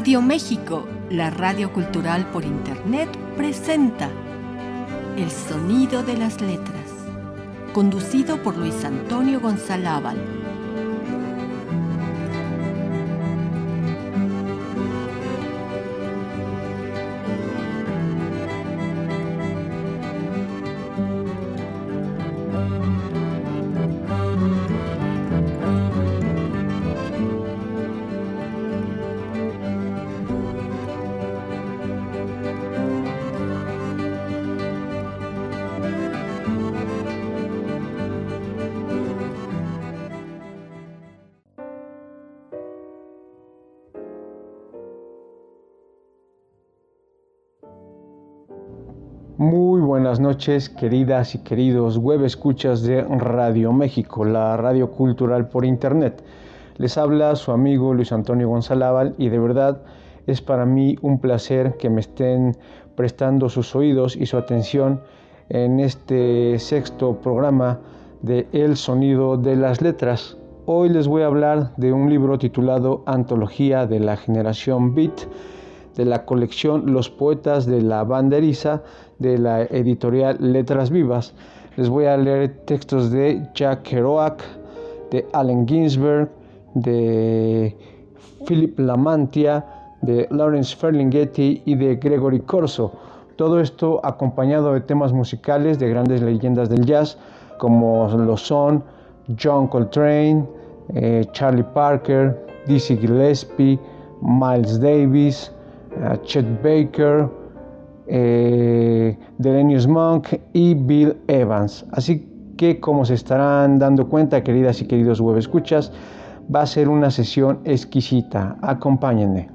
Radio México, la radio cultural por Internet, presenta El Sonido de las Letras, conducido por Luis Antonio González. Buenas noches, queridas y queridos web escuchas de Radio México, la radio cultural por internet. Les habla su amigo Luis Antonio González y de verdad es para mí un placer que me estén prestando sus oídos y su atención en este sexto programa de El sonido de las letras. Hoy les voy a hablar de un libro titulado Antología de la generación Beat de la colección Los Poetas de la Banderiza de la editorial Letras Vivas. Les voy a leer textos de Jack Kerouac, de Allen Ginsberg, de Philip Lamantia, de Lawrence Ferlinghetti y de Gregory Corso. Todo esto acompañado de temas musicales de grandes leyendas del jazz como lo son John Coltrane, eh, Charlie Parker, Dizzy Gillespie, Miles Davis, eh, Chet Baker, eh, Delenius Monk y Bill Evans. Así que como se estarán dando cuenta, queridas y queridos web escuchas, va a ser una sesión exquisita. Acompáñenme.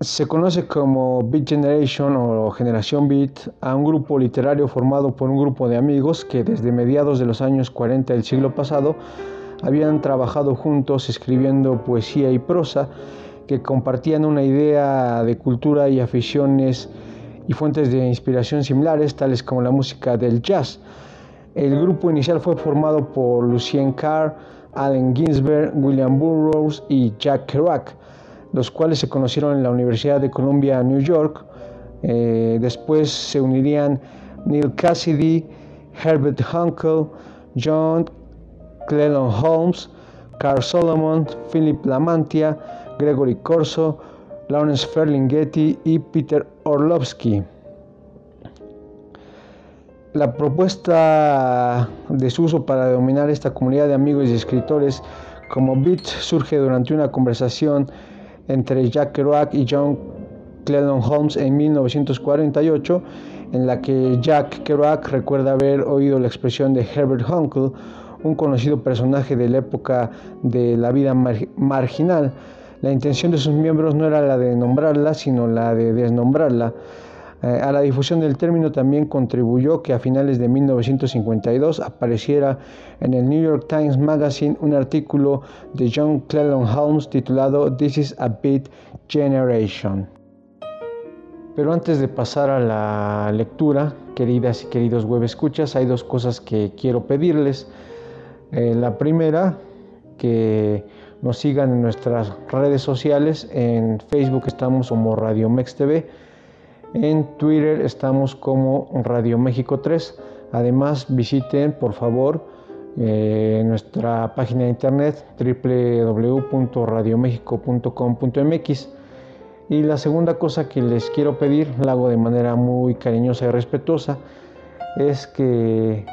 Se conoce como Beat Generation o Generación Beat a un grupo literario formado por un grupo de amigos que desde mediados de los años 40 del siglo pasado habían trabajado juntos escribiendo poesía y prosa que compartían una idea de cultura y aficiones y fuentes de inspiración similares, tales como la música del jazz. El grupo inicial fue formado por Lucien Carr, Allen Ginsberg, William Burroughs y Jack Kerouac, los cuales se conocieron en la Universidad de Columbia, New York. Eh, después se unirían Neil Cassidy, Herbert Hunkel, John Clelon Holmes, Carl Solomon, Philip Lamantia, Gregory Corso, Lawrence Ferlinghetti y Peter Orlovsky. La propuesta de su uso para denominar esta comunidad de amigos y escritores como Beat surge durante una conversación entre Jack Kerouac y John Clelon Holmes en 1948, en la que Jack Kerouac recuerda haber oído la expresión de Herbert Hunkel, un conocido personaje de la época de la vida marginal, la intención de sus miembros no era la de nombrarla, sino la de desnombrarla. Eh, a la difusión del término también contribuyó que a finales de 1952 apareciera en el New York Times Magazine un artículo de John Clelon Holmes titulado This is a Beat Generation. Pero antes de pasar a la lectura, queridas y queridos web escuchas, hay dos cosas que quiero pedirles. Eh, la primera, que nos sigan en nuestras redes sociales. En Facebook estamos como Radio Mex TV. En Twitter estamos como Radio México 3. Además, visiten por favor eh, nuestra página de internet www.radiomexico.com.mx. Y la segunda cosa que les quiero pedir, la hago de manera muy cariñosa y respetuosa, es que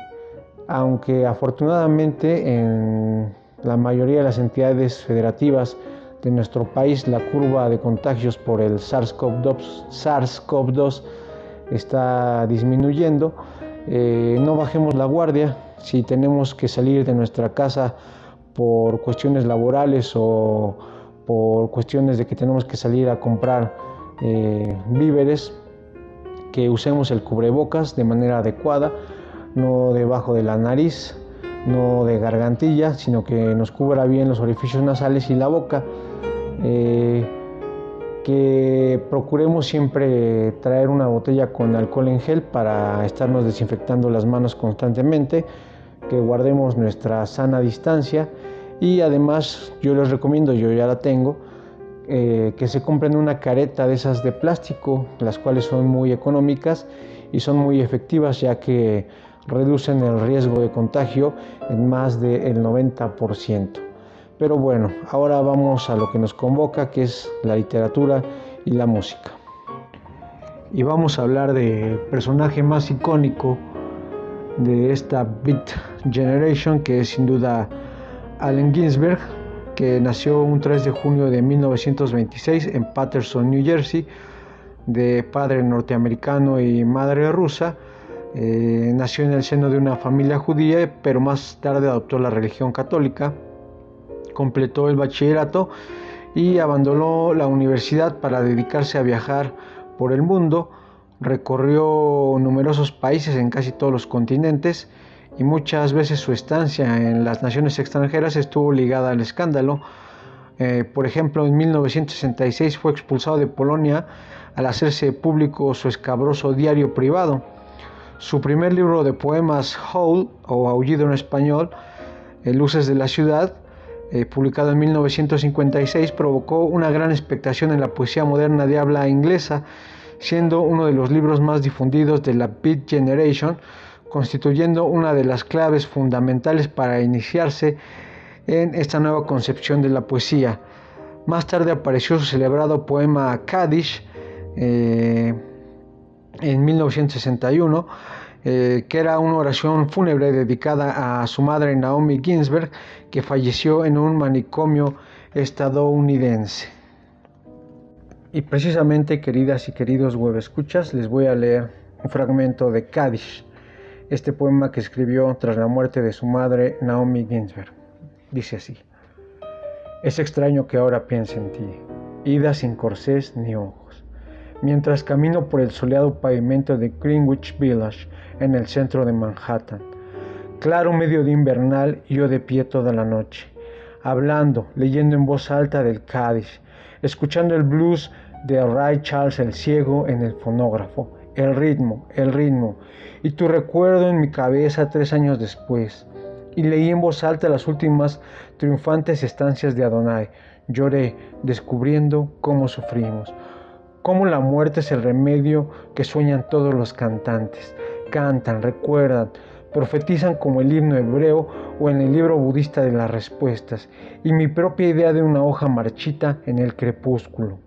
aunque afortunadamente en la mayoría de las entidades federativas de nuestro país la curva de contagios por el SARS-CoV-2 está disminuyendo. Eh, no bajemos la guardia si tenemos que salir de nuestra casa por cuestiones laborales o por cuestiones de que tenemos que salir a comprar eh, víveres, que usemos el cubrebocas de manera adecuada, no debajo de la nariz, no de gargantilla, sino que nos cubra bien los orificios nasales y la boca. Eh, que procuremos siempre traer una botella con alcohol en gel para estarnos desinfectando las manos constantemente, que guardemos nuestra sana distancia y además yo les recomiendo, yo ya la tengo, eh, que se compren una careta de esas de plástico, las cuales son muy económicas y son muy efectivas ya que reducen el riesgo de contagio en más del 90%. Pero bueno, ahora vamos a lo que nos convoca, que es la literatura y la música. Y vamos a hablar del personaje más icónico de esta Beat Generation, que es sin duda Allen Ginsberg, que nació un 3 de junio de 1926 en Patterson, New Jersey, de padre norteamericano y madre rusa. Eh, nació en el seno de una familia judía, pero más tarde adoptó la religión católica. Completó el bachillerato y abandonó la universidad para dedicarse a viajar por el mundo. Recorrió numerosos países en casi todos los continentes y muchas veces su estancia en las naciones extranjeras estuvo ligada al escándalo. Eh, por ejemplo, en 1966 fue expulsado de Polonia al hacerse público su escabroso diario privado. Su primer libro de poemas, Howl, o Aullido en español, Luces de la Ciudad, eh, publicado en 1956, provocó una gran expectación en la poesía moderna de habla inglesa, siendo uno de los libros más difundidos de la Beat Generation, constituyendo una de las claves fundamentales para iniciarse en esta nueva concepción de la poesía. Más tarde apareció su celebrado poema Kaddish eh, en 1961, eh, que era una oración fúnebre dedicada a su madre Naomi Ginsberg, que falleció en un manicomio estadounidense. Y precisamente, queridas y queridos escuchas, les voy a leer un fragmento de Kaddish este poema que escribió tras la muerte de su madre Naomi Ginsberg. Dice así, es extraño que ahora piense en ti, ida sin corsés ni ojos, mientras camino por el soleado pavimento de Greenwich Village en el centro de Manhattan. Claro medio de invernal yo de pie toda la noche, hablando, leyendo en voz alta del Cádiz, escuchando el blues de Ray Charles el Ciego en el fonógrafo, el ritmo, el ritmo, y tu recuerdo en mi cabeza tres años después. Y leí en voz alta las últimas triunfantes estancias de Adonai. Lloré, descubriendo cómo sufrimos, cómo la muerte es el remedio que sueñan todos los cantantes. Cantan, recuerdan, profetizan como el himno hebreo o en el libro budista de las respuestas, y mi propia idea de una hoja marchita en el crepúsculo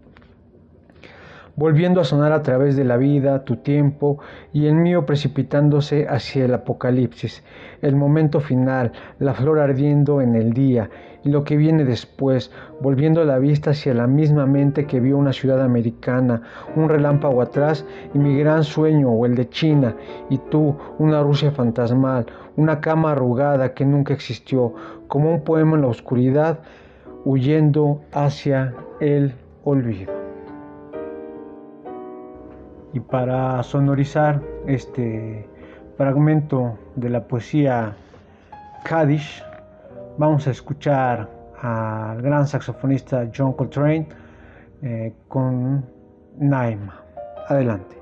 volviendo a sonar a través de la vida, tu tiempo y el mío precipitándose hacia el apocalipsis, el momento final, la flor ardiendo en el día y lo que viene después, volviendo la vista hacia la misma mente que vio una ciudad americana, un relámpago atrás y mi gran sueño o el de China y tú, una Rusia fantasmal, una cama arrugada que nunca existió, como un poema en la oscuridad, huyendo hacia el olvido. Y para sonorizar este fragmento de la poesía Kaddish, vamos a escuchar al gran saxofonista John Coltrane eh, con Naima. Adelante.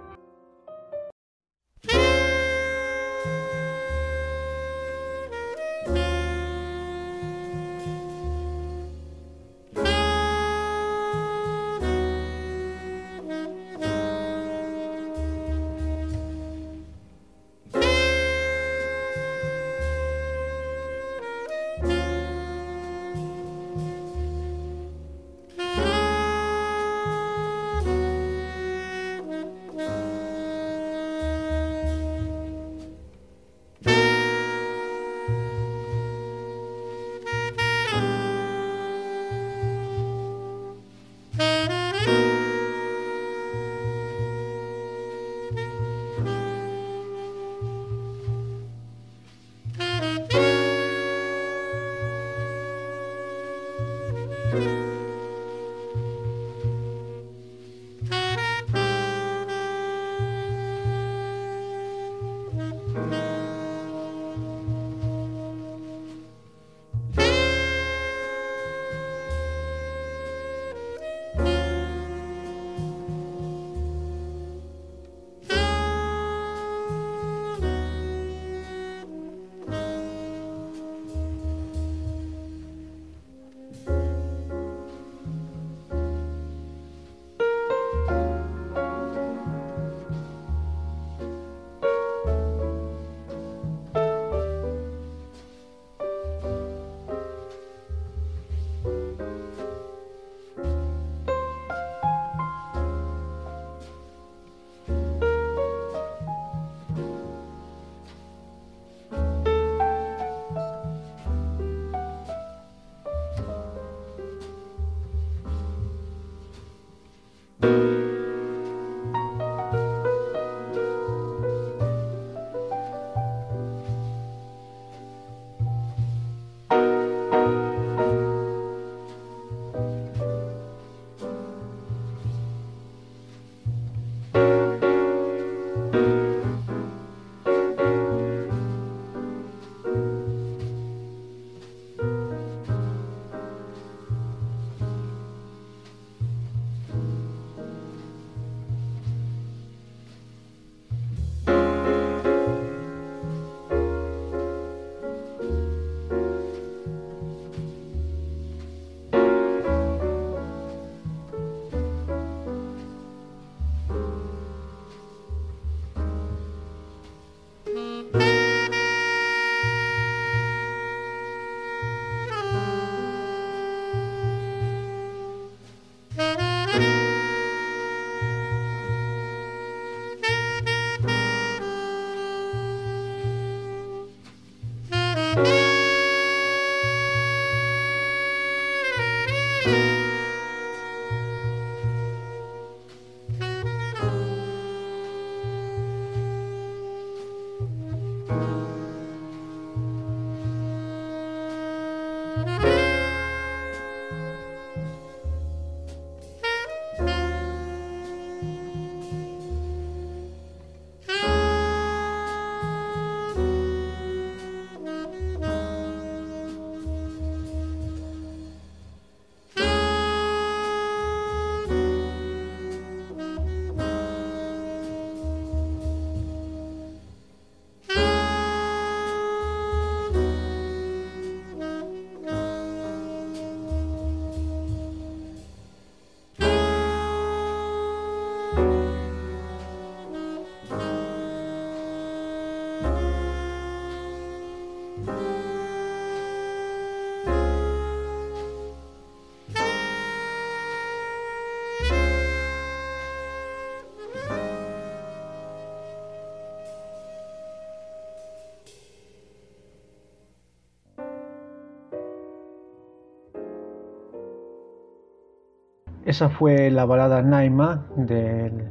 Esa fue la balada Naima del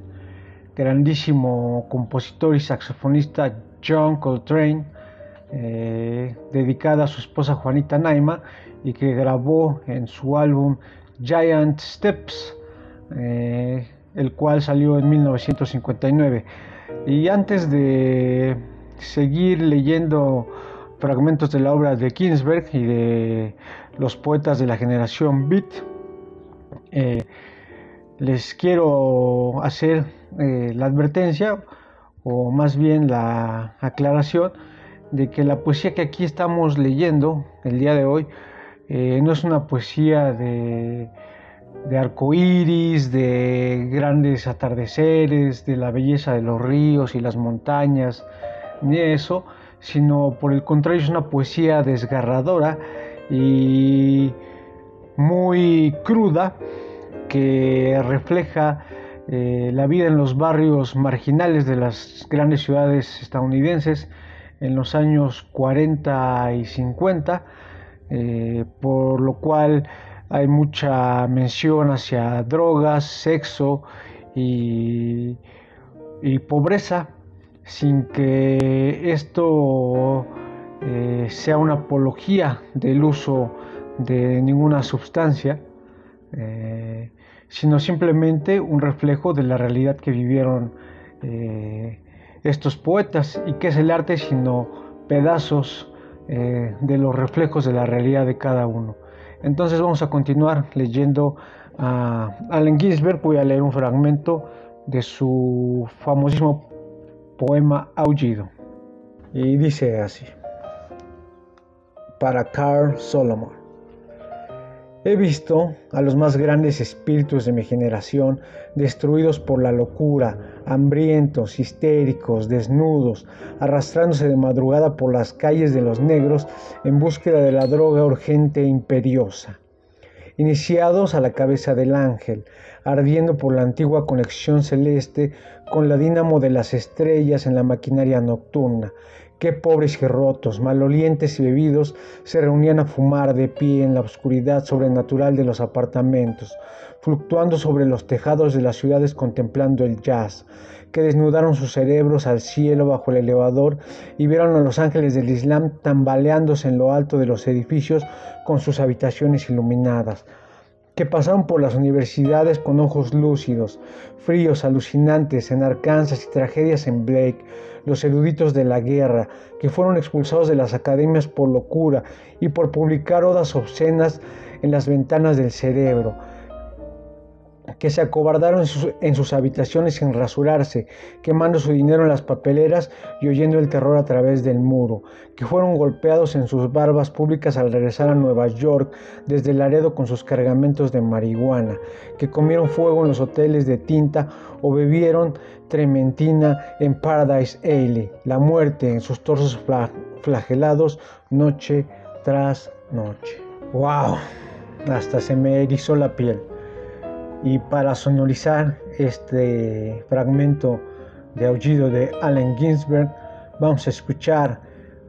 grandísimo compositor y saxofonista John Coltrane, eh, dedicada a su esposa Juanita Naima y que grabó en su álbum Giant Steps, eh, el cual salió en 1959. Y antes de seguir leyendo fragmentos de la obra de Ginsberg y de los poetas de la generación Beat, eh, les quiero hacer eh, la advertencia o más bien la aclaración de que la poesía que aquí estamos leyendo el día de hoy eh, no es una poesía de, de arcoíris, de grandes atardeceres, de la belleza de los ríos y las montañas, ni eso, sino por el contrario es una poesía desgarradora y muy cruda que refleja eh, la vida en los barrios marginales de las grandes ciudades estadounidenses en los años 40 y 50, eh, por lo cual hay mucha mención hacia drogas, sexo y pobreza sin que esto eh, sea una apología del uso de ninguna sustancia, eh, sino simplemente un reflejo de la realidad que vivieron eh, estos poetas y que es el arte sino pedazos de los reflejos de la realidad de cada uno. Entonces vamos a continuar leyendo a Allen Ginsberg, voy a leer un fragmento de su famosísimo poema Aullido. Y dice así, para Carl Solomon. He visto a los más grandes espíritus de mi generación destruidos por la locura, hambrientos, histéricos, desnudos, arrastrándose de madrugada por las calles de los negros en búsqueda de la droga urgente e imperiosa iniciados a la cabeza del ángel, ardiendo por la antigua conexión celeste con la dínamo de las estrellas en la maquinaria nocturna. Qué pobres y rotos, malolientes y bebidos se reunían a fumar de pie en la oscuridad sobrenatural de los apartamentos, fluctuando sobre los tejados de las ciudades contemplando el jazz, que desnudaron sus cerebros al cielo bajo el elevador y vieron a los ángeles del Islam tambaleándose en lo alto de los edificios con sus habitaciones iluminadas, que pasaron por las universidades con ojos lúcidos, fríos, alucinantes en Arkansas y tragedias en Blake, los eruditos de la guerra, que fueron expulsados de las academias por locura y por publicar odas obscenas en las ventanas del cerebro, que se acobardaron en sus, habitaciones sin rasurarse, quemando su dinero en las papeleras y oyendo el terror a través del muro, que fueron golpeados en sus barbas públicas al regresar a Nueva York desde Laredo con sus cargamentos de marihuana, que comieron fuego en los hoteles de tinta o bebieron trementina en Paradise Ale, la muerte en sus torsos flagelados noche tras noche. ¡Wow! Hasta se me erizó la piel. Y para sonorizar este fragmento de aullido de Allen Ginsberg, vamos a escuchar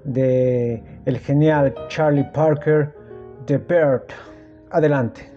de el genial Charlie Parker, The Bird. Adelante.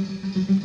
Mm-hmm.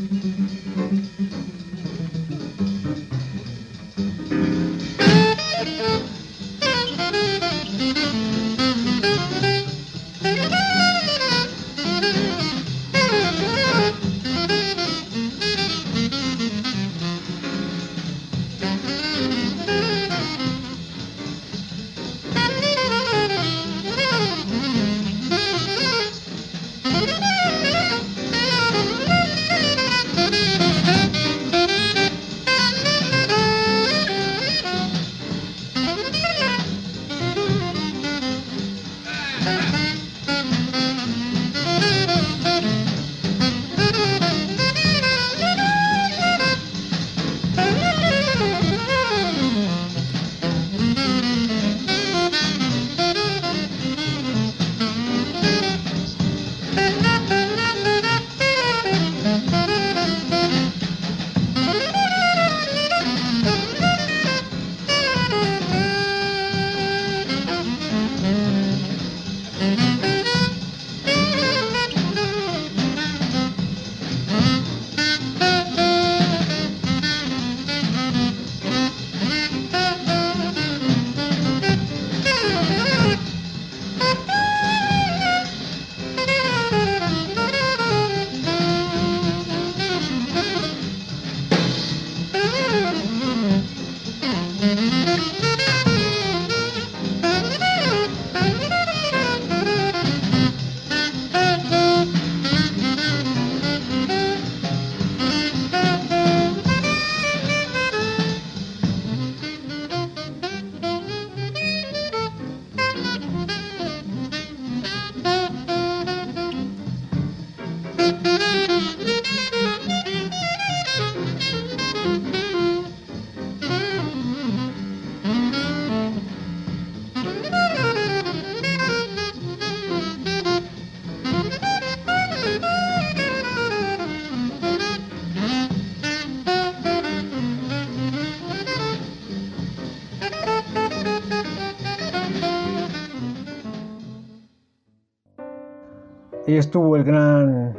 Estuvo el gran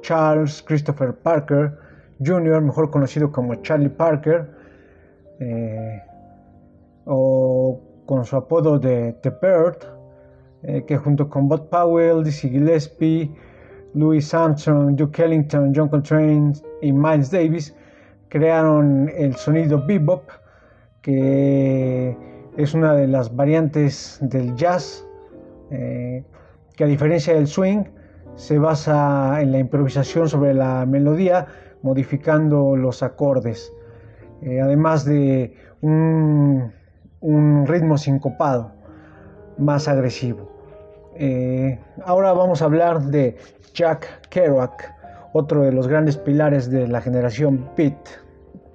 Charles Christopher Parker Jr., mejor conocido como Charlie Parker, eh, o con su apodo de The Bird, eh, que junto con Bud Powell, Dizzy Gillespie, Louis Armstrong, Duke Ellington, John Coltrane y Miles Davis crearon el sonido bebop, que es una de las variantes del jazz. Eh, que a diferencia del swing se basa en la improvisación sobre la melodía, modificando los acordes, eh, además de un, ritmo sincopado más agresivo. Eh, ahora vamos a hablar de Jack Kerouac, otro de los grandes pilares de la generación Beat.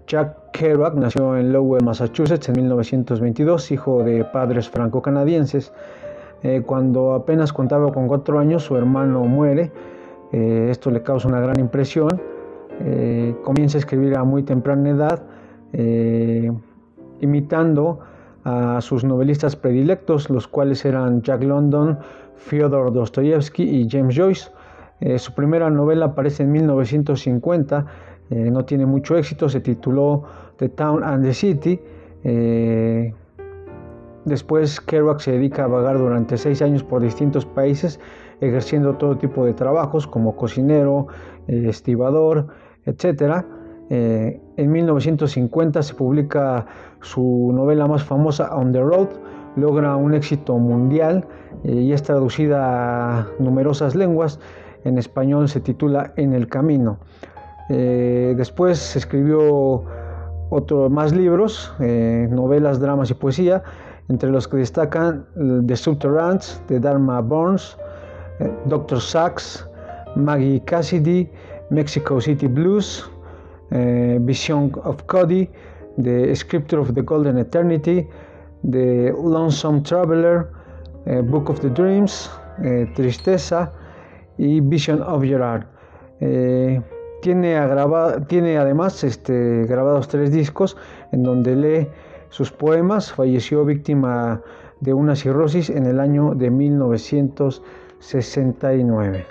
Jack Kerouac nació en Lowell, Massachusetts en 1922, hijo de padres franco-canadienses. Eh, cuando apenas contaba con cuatro años, su hermano muere. Eh, esto le causa una gran impresión. Eh, comienza a escribir a muy temprana edad, imitando a sus novelistas predilectos, los cuales eran Jack London, Fyodor Dostoyevsky y James Joyce. su primera novela aparece en 1950, no tiene mucho éxito, se tituló The Town and the City. Después Kerouac se dedica a vagar durante seis años por distintos países, ejerciendo todo tipo de trabajos como cocinero, eh, estibador, etc. Eh, en 1950 se publica su novela más famosa, On the Road, logra un éxito mundial eh, y es traducida a numerosas lenguas. En español se titula En el Camino. después escribió otros más libros, novelas, dramas y poesía entre los que destacan The Subterraneans de Dharma Burns, eh, Dr. Sachs, Maggie Cassidy, Mexico City Blues, eh, Vision of Cody, The Scripture of the Golden Eternity, The Lonesome Traveler, eh, Book of the Dreams, Tristeza y Vision of Gerard. tiene, tiene además este, grabados tres discos en donde lee sus poemas. Falleció víctima de una cirrosis en el año de 1969.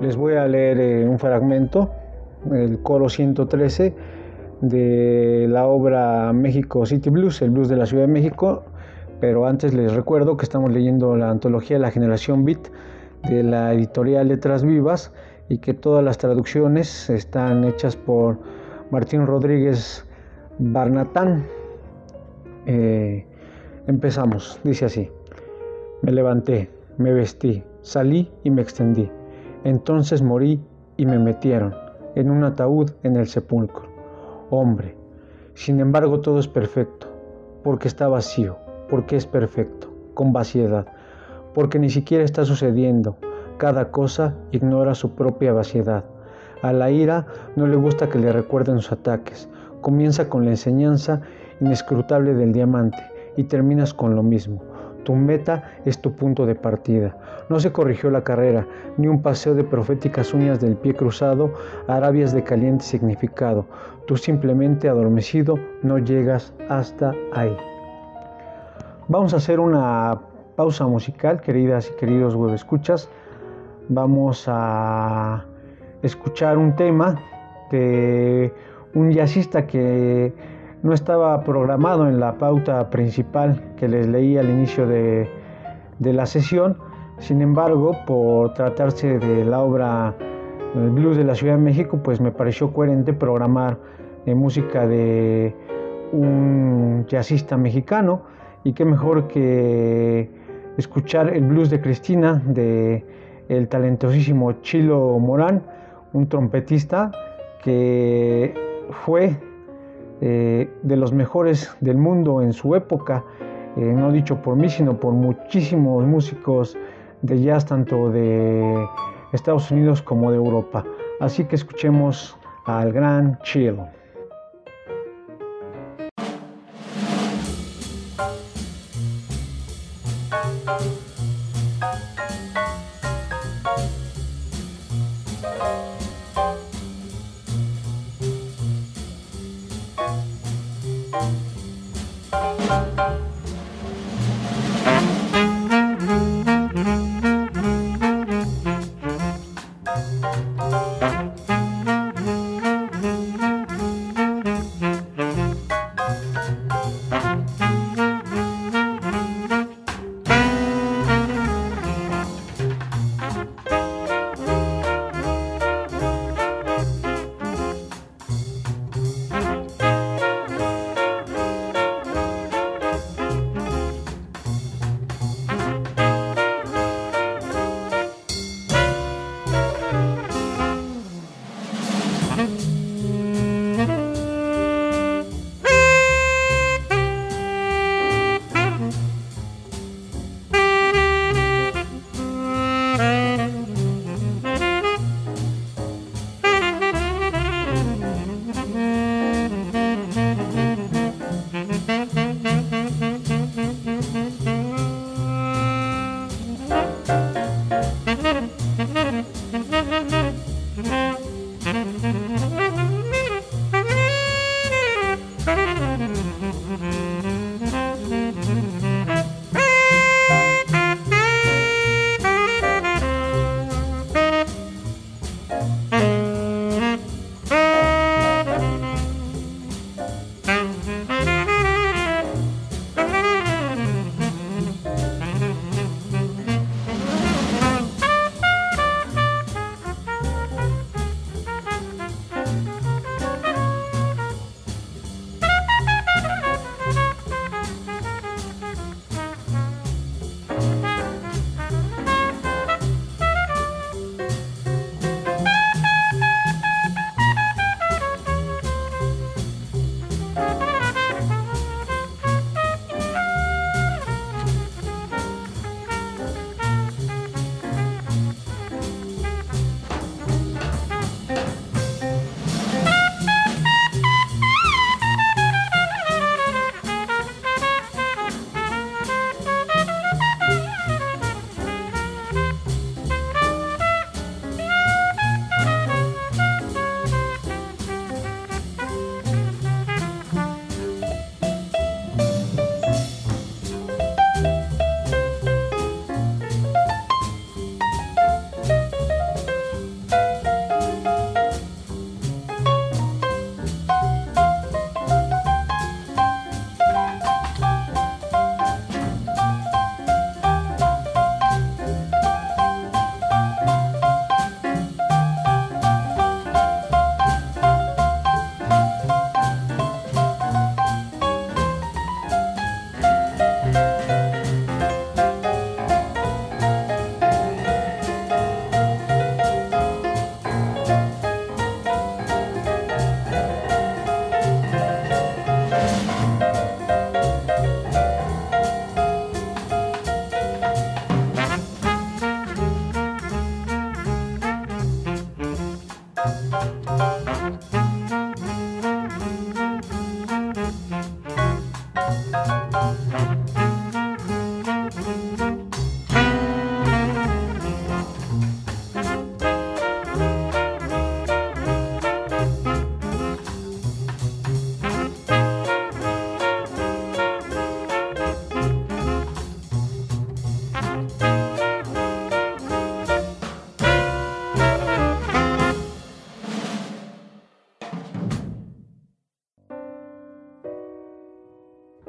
Les voy a leer eh, un fragmento, el coro 113 de la obra México City Blues, el blues de la Ciudad de México, pero antes les recuerdo que estamos leyendo la antología de la generación Beat de la editorial Letras Vivas y que todas las traducciones están hechas por Martín Rodríguez Barnatán. Eh, empezamos, dice así. Me levanté, me vestí, salí y me extendí. Entonces morí y me metieron en un ataúd en el sepulcro. Hombre, sin embargo todo es perfecto, porque está vacío, porque es perfecto, con vaciedad, porque ni siquiera está sucediendo, cada cosa ignora su propia vaciedad. A la ira no le gusta que le recuerden sus ataques. Comienza con la enseñanza inescrutable del diamante y terminas con lo mismo. Tu meta es tu punto de partida. No se corrigió la carrera, ni un paseo de proféticas uñas del pie cruzado, arabias de caliente significado. Tú simplemente adormecido no llegas hasta ahí. Vamos a hacer una pausa musical, queridas y queridos web escuchas vamos a escuchar un tema de un jazzista que no estaba programado en la pauta principal que les leí al inicio de, la sesión. Sin embargo, por tratarse de la obra El Blues de la Ciudad de México, pues me pareció coherente programar eh, música de un jazzista mexicano y qué mejor que escuchar el blues de Cristina de el talentosísimo Chilo Morán, un trompetista que fue eh, de los mejores del mundo en su época, eh, no dicho por mí, sino por muchísimos músicos de jazz, tanto de Estados Unidos como de Europa. Así que escuchemos al gran Chilo.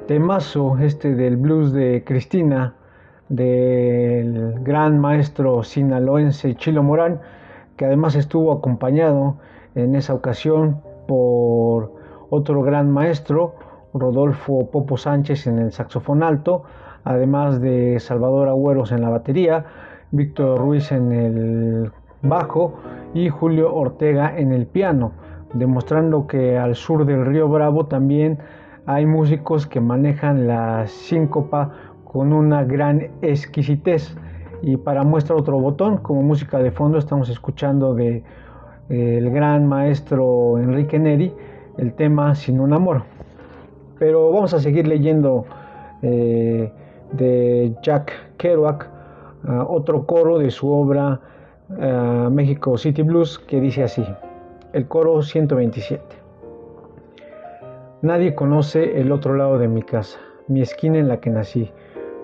Temazo este del blues de Cristina, del gran maestro sinaloense Chilo Morán, que además estuvo acompañado en esa ocasión por otro gran maestro, Rodolfo Popo Sánchez en el saxofón alto, además de Salvador Agüeros en la batería, Víctor Ruiz en el bajo y Julio Ortega en el piano, demostrando que al sur del río Bravo también hay músicos que manejan la síncopa con una gran exquisitez. Y para muestra otro botón, como música de fondo, estamos escuchando de eh, el gran maestro Enrique Neri el tema Sin un amor. Pero vamos a seguir leyendo eh, de Jack Kerouac otro coro de su obra México City Blues que dice así, el coro 127. Nadie conoce el otro lado de mi casa, mi esquina en la que nací,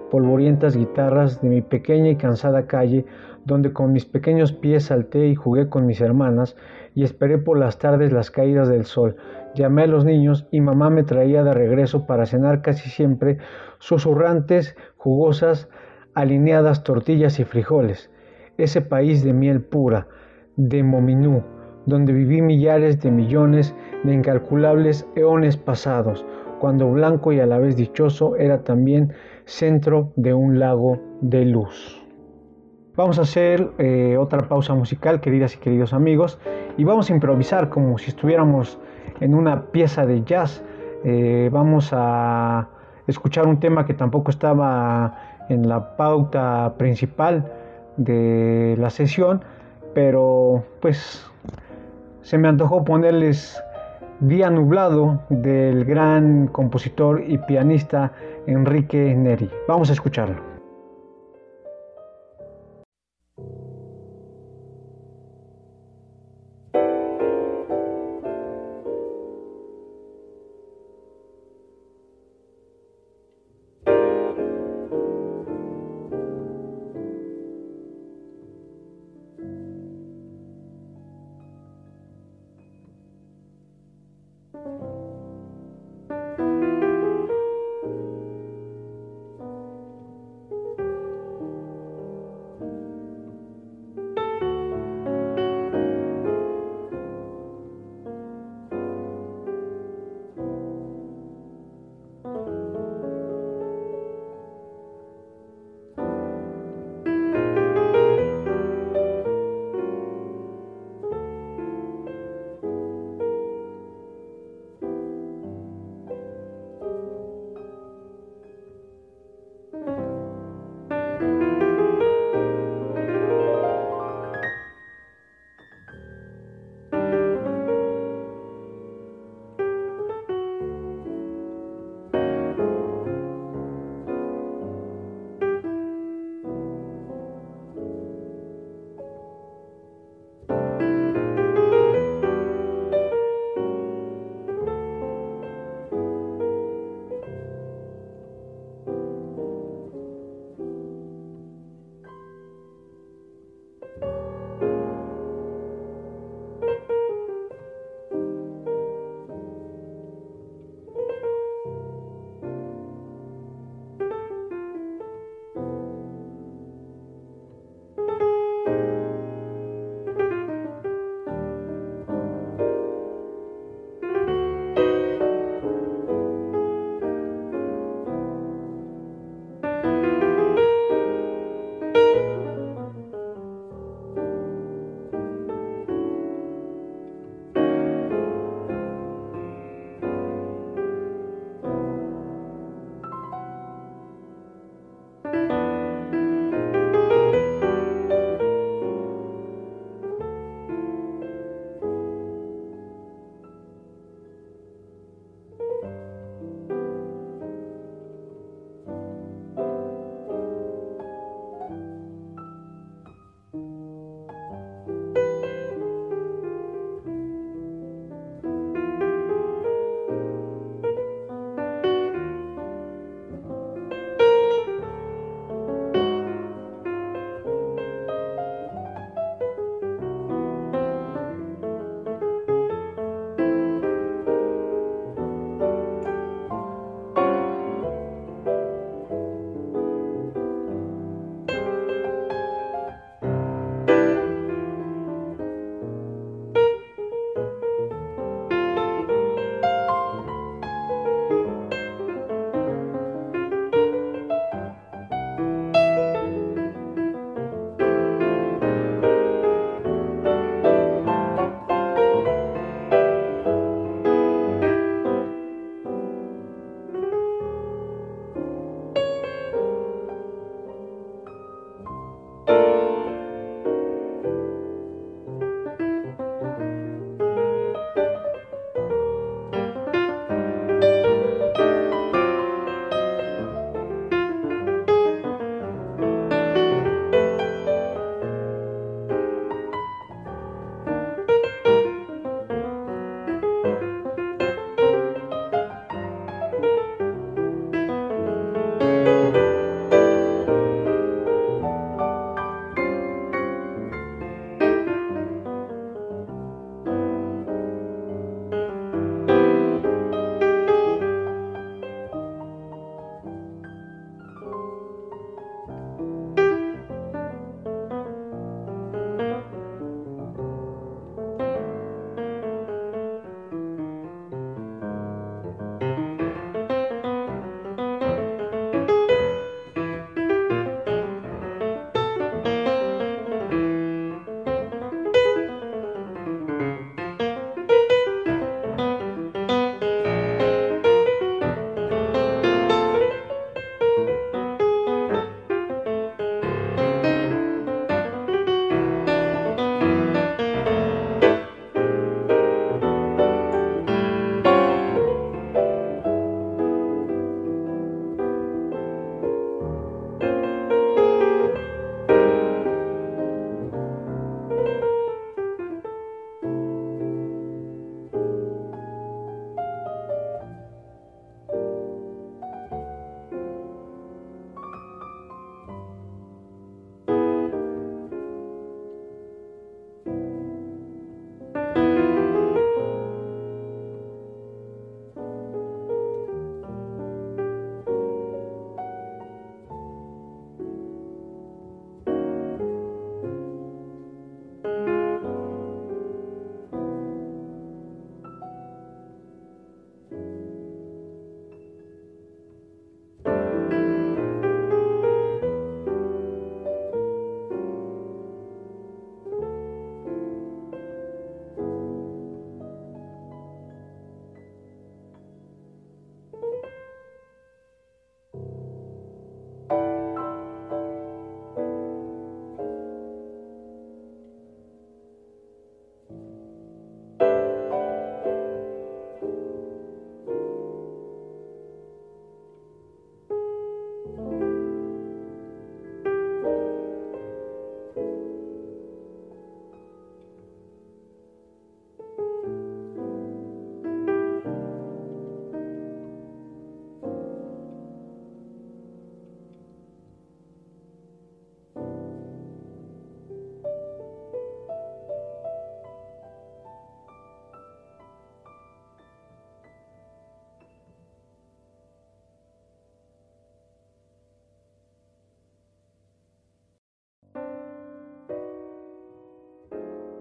polvorientas guitarras de mi pequeña y cansada calle, donde con mis pequeños pies salté y jugué con mis hermanas y esperé por las tardes las caídas del sol. Llamé a los niños y mamá me traía de regreso para cenar casi siempre susurrantes, jugosas, alineadas tortillas y frijoles. Ese país de miel pura, de Mominú, donde viví millares de millones de incalculables eones pasados, cuando blanco y a la vez dichoso era también centro de un lago de luz. Vamos a hacer eh, otra pausa musical, queridas y queridos amigos, y vamos a improvisar como si estuviéramos en una pieza de jazz. Eh, vamos a escuchar un tema que tampoco estaba en la pauta principal de la sesión, pero pues se me antojó ponerles Día Nublado del gran compositor y pianista Enrique Neri. Vamos a escucharlo.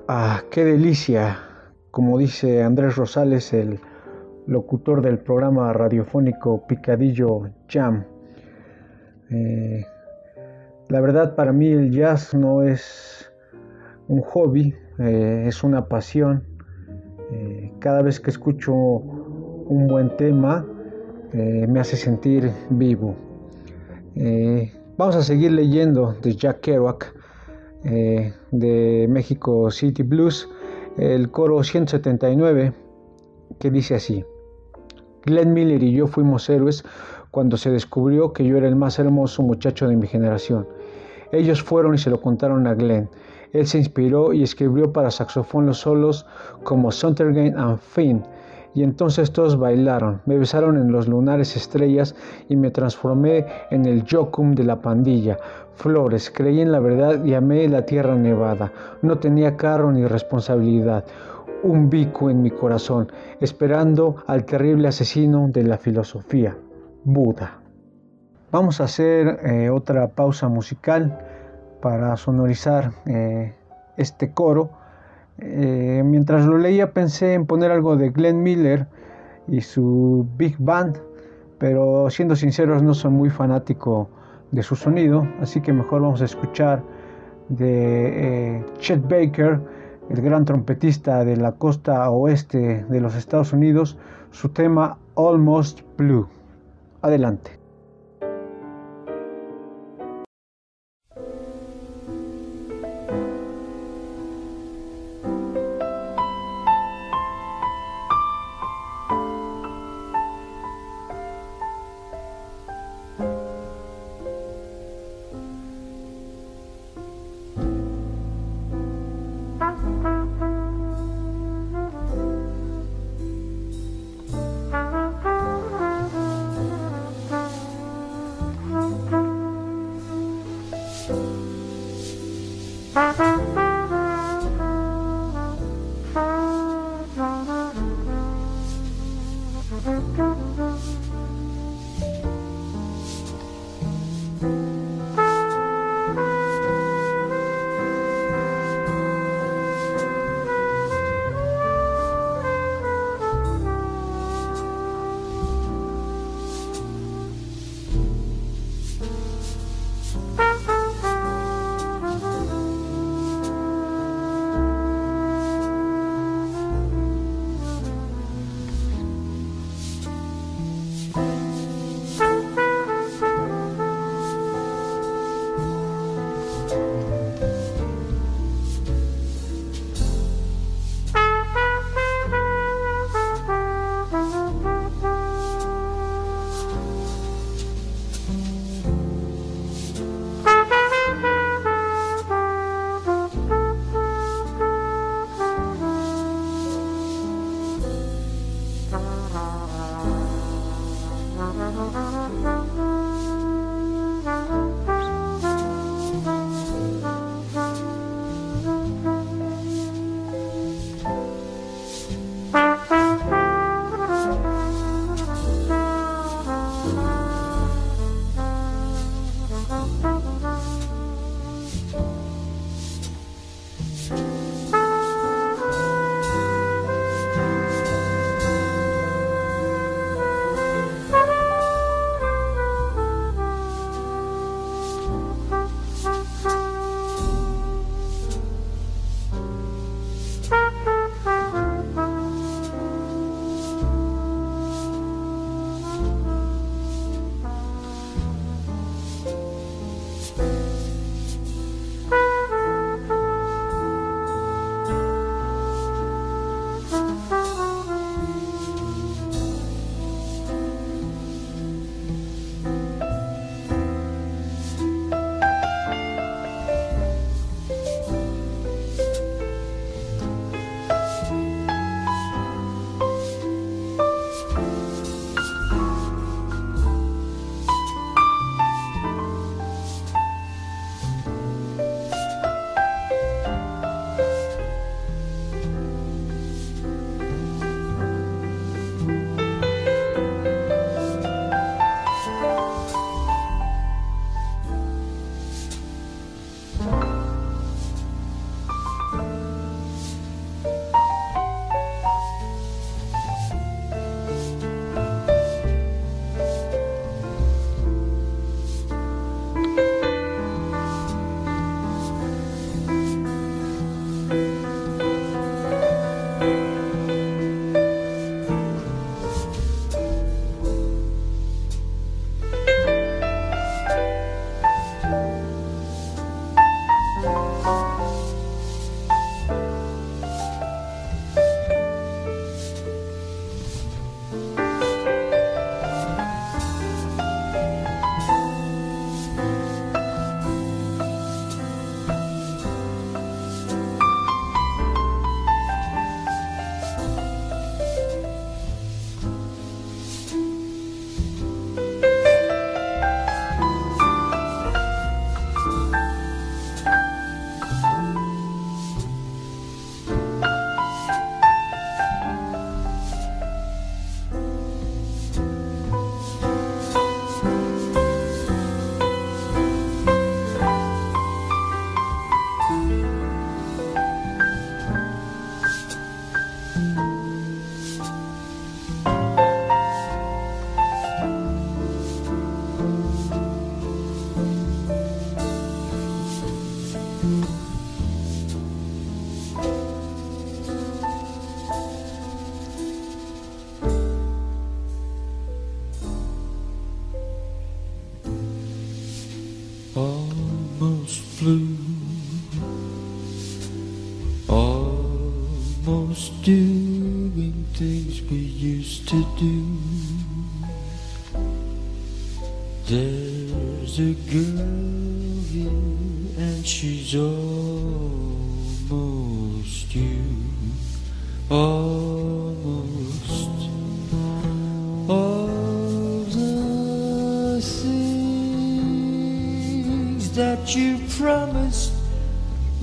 Ah, qué delicia, como dice Andrés Rosales, el locutor del programa radiofónico Picadillo Jam. Eh, la verdad para mí el jazz no es un hobby, eh, es una pasión. Eh, cada vez que escucho un buen tema me hace sentir vivo. vamos a seguir leyendo de Jack Kerouac de México City Blues, el coro 179 que dice así. Glenn Miller y yo fuimos héroes cuando se descubrió que yo era el más hermoso muchacho de mi generación. Ellos fueron y se lo contaron a Glenn. Él se inspiró y escribió para saxofón los solos como Sontergain and Finn. Y entonces todos bailaron, me besaron en los lunares estrellas y me transformé en el Jokum de la pandilla. Flores, creí en la verdad y amé la tierra nevada. No tenía carro ni responsabilidad un bico en mi corazón, esperando al terrible asesino de la filosofía, Buda. Vamos a hacer eh, otra pausa musical para sonorizar eh, este coro. Eh, mientras lo leía pensé en poner algo de Glenn Miller y su Big Band, pero siendo sinceros no soy muy fanático de su sonido, así que mejor vamos a escuchar de Chet Baker el gran trompetista de la costa oeste de los Estados Unidos, su tema Almost Blue. Adelante.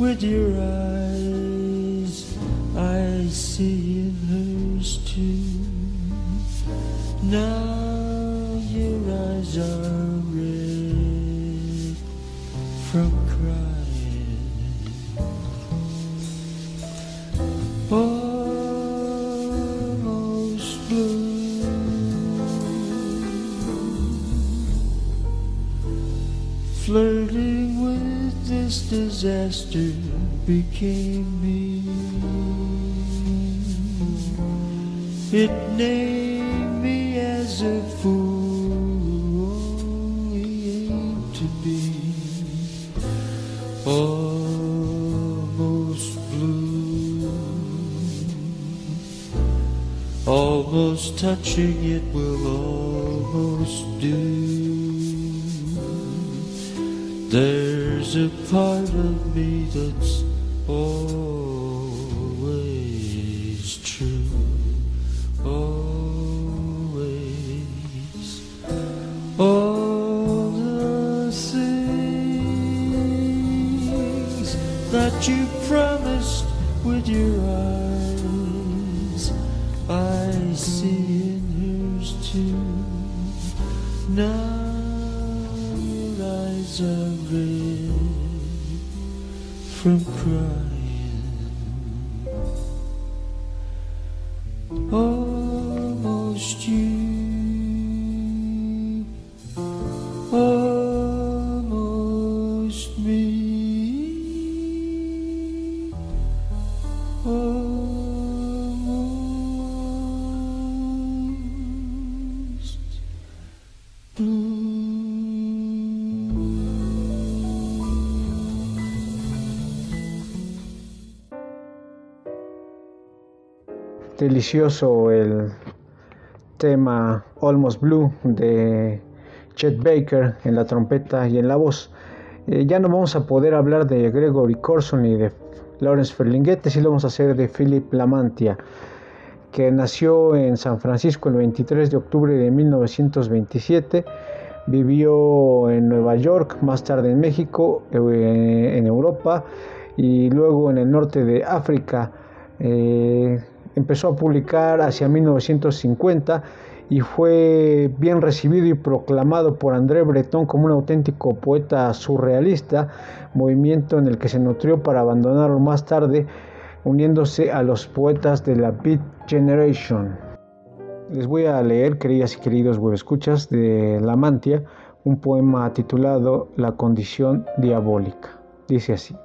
With your eyes, I see in It named me as a fool only aimed to be almost blue. Almost touching it will almost do. There's a part of me that's always Delicioso el tema Almost Blue de Chet Baker en la trompeta y en la voz. Eh, ya no vamos a poder hablar de Gregory Corson y de Lawrence Ferlinghetti, sí lo vamos a hacer de Philip Lamantia, que nació en San Francisco el 23 de octubre de 1927, vivió en Nueva York, más tarde en México, eh, en Europa y luego en el norte de África. Eh, empezó a publicar hacia 1950 y fue bien recibido y proclamado por André Breton como un auténtico poeta surrealista, movimiento en el que se nutrió para abandonarlo más tarde, uniéndose a los poetas de la Beat Generation. Les voy a leer, queridas y queridos escuchas de La Mantia, un poema titulado La condición diabólica. Dice así: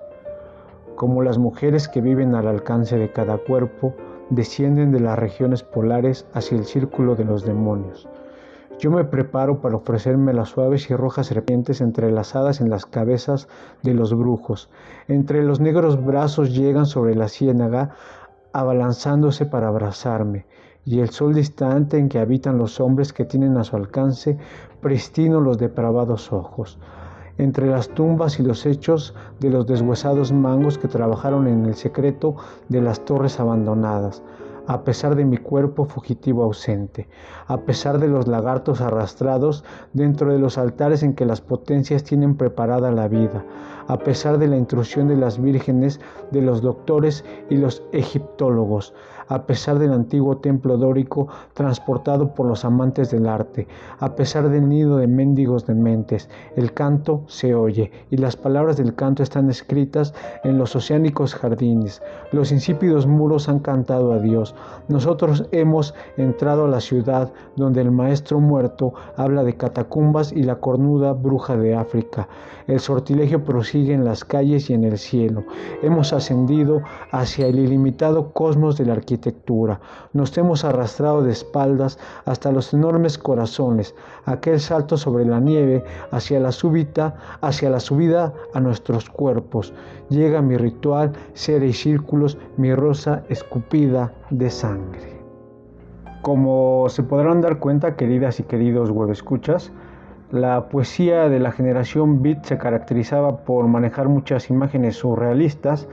Como las mujeres que viven al alcance de cada cuerpo, descienden de las regiones polares hacia el círculo de los demonios. Yo me preparo para ofrecerme las suaves y rojas serpientes entrelazadas en las cabezas de los brujos. Entre los negros brazos llegan sobre la ciénaga, abalanzándose para abrazarme, y el sol distante en que habitan los hombres que tienen a su alcance pristino los depravados ojos entre las tumbas y los hechos de los deshuesados mangos que trabajaron en el secreto de las torres abandonadas, a pesar de mi cuerpo fugitivo ausente, a pesar de los lagartos arrastrados dentro de los altares en que las potencias tienen preparada la vida, a pesar de la intrusión de las vírgenes, de los doctores y los egiptólogos, a pesar del antiguo templo dórico transportado por los amantes del arte, a pesar del nido de mendigos dementes, el canto se oye y las palabras del canto están escritas en los oceánicos jardines. Los insípidos muros han cantado a Dios. Nosotros hemos entrado a la ciudad donde el maestro muerto habla de catacumbas y la cornuda bruja de África. El sortilegio prosigue en las calles y en el cielo. Hemos ascendido hacia el ilimitado cosmos de la arquitectura. Nos hemos arrastrado de espaldas hasta los enormes corazones, aquel salto sobre la nieve hacia la súbita, hacia la subida a nuestros cuerpos. Llega mi ritual, cera y círculos, mi rosa escupida de sangre. Como se podrán dar cuenta, queridas y queridos escuchas, la poesía de la generación beat se caracterizaba por manejar muchas imágenes surrealistas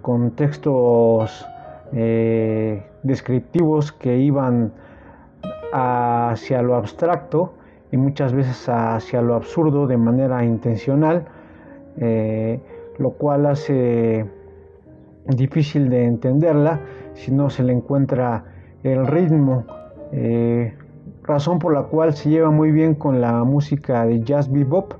con textos eh, descriptivos que iban hacia lo abstracto y muchas veces hacia lo absurdo de manera intencional, eh, lo cual hace difícil de entenderla si no se le encuentra el ritmo, eh, razón por la cual se lleva muy bien con la música de jazz bebop,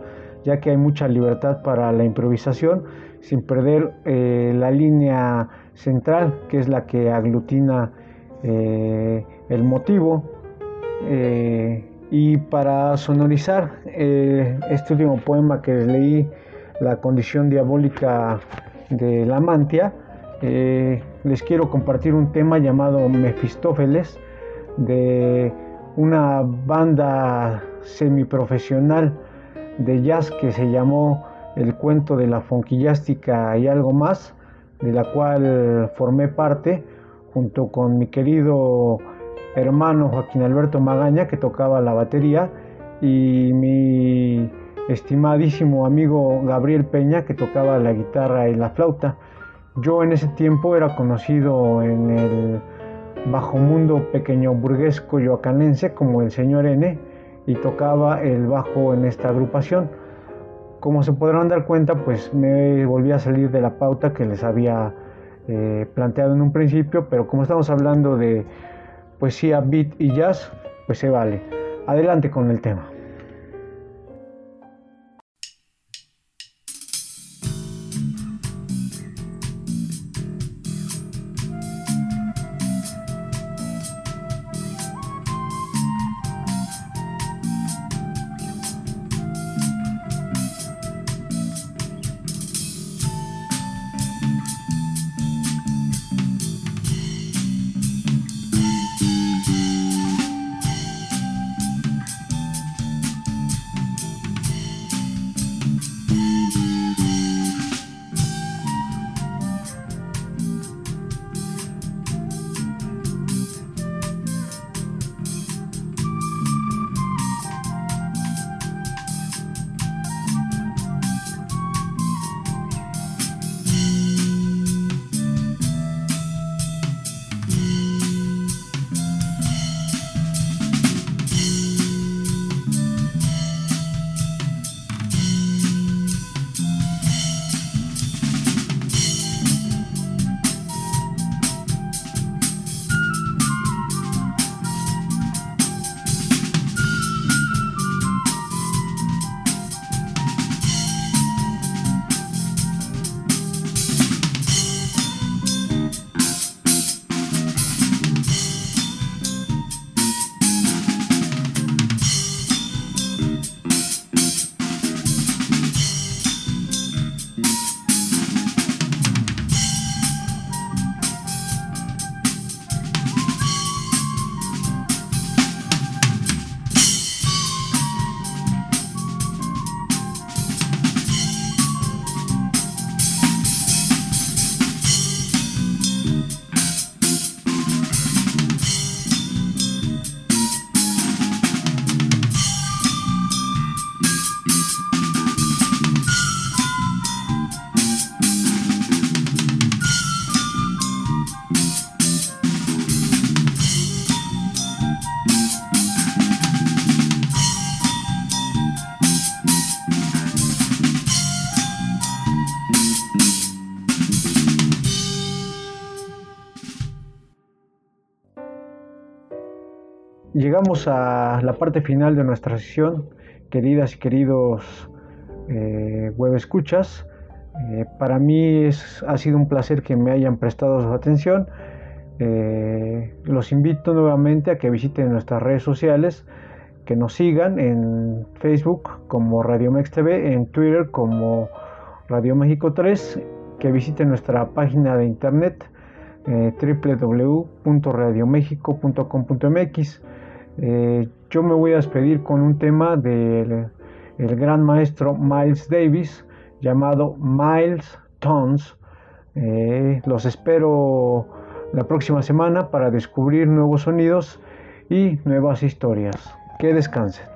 ya que hay mucha libertad para la improvisación sin perder eh, la línea central, que es la que aglutina el motivo y para sonorizar eh, este último poema que leí, La condición diabólica de la mantia, eh, les quiero compartir un tema llamado Mefistófeles de una banda semiprofesional de jazz que se llamó El cuento de la fonquillástica y algo más, de la cual formé parte junto con mi querido hermano Joaquín Alberto Magaña, que tocaba la batería, y mi estimadísimo amigo Gabriel Peña, que tocaba la guitarra y la flauta. Yo en ese tiempo era conocido en el bajo mundo pequeño burguesco yoacanense como el señor N y tocaba el bajo en esta agrupación. Como se podrán dar cuenta, pues me volví a salir de la pauta que les había eh, planteado en un principio, pero como estamos hablando de poesía, beat y jazz, pues se vale. Adelante con el tema. Llegamos a la parte final de nuestra sesión, queridas y queridos eh, web escuchas. Eh, para mí ha sido un placer que me hayan prestado su atención. Eh, los invito nuevamente a que visiten nuestras redes sociales, que nos sigan en Facebook como Radio Mex TV, en Twitter como Radio México 3, que visiten nuestra página de internet www.radiomexico.com.mx eh, yo me voy a despedir con un tema del el gran maestro Miles Davis llamado Miles Tones. Eh, los espero la próxima semana para descubrir nuevos sonidos y nuevas historias. Que descansen.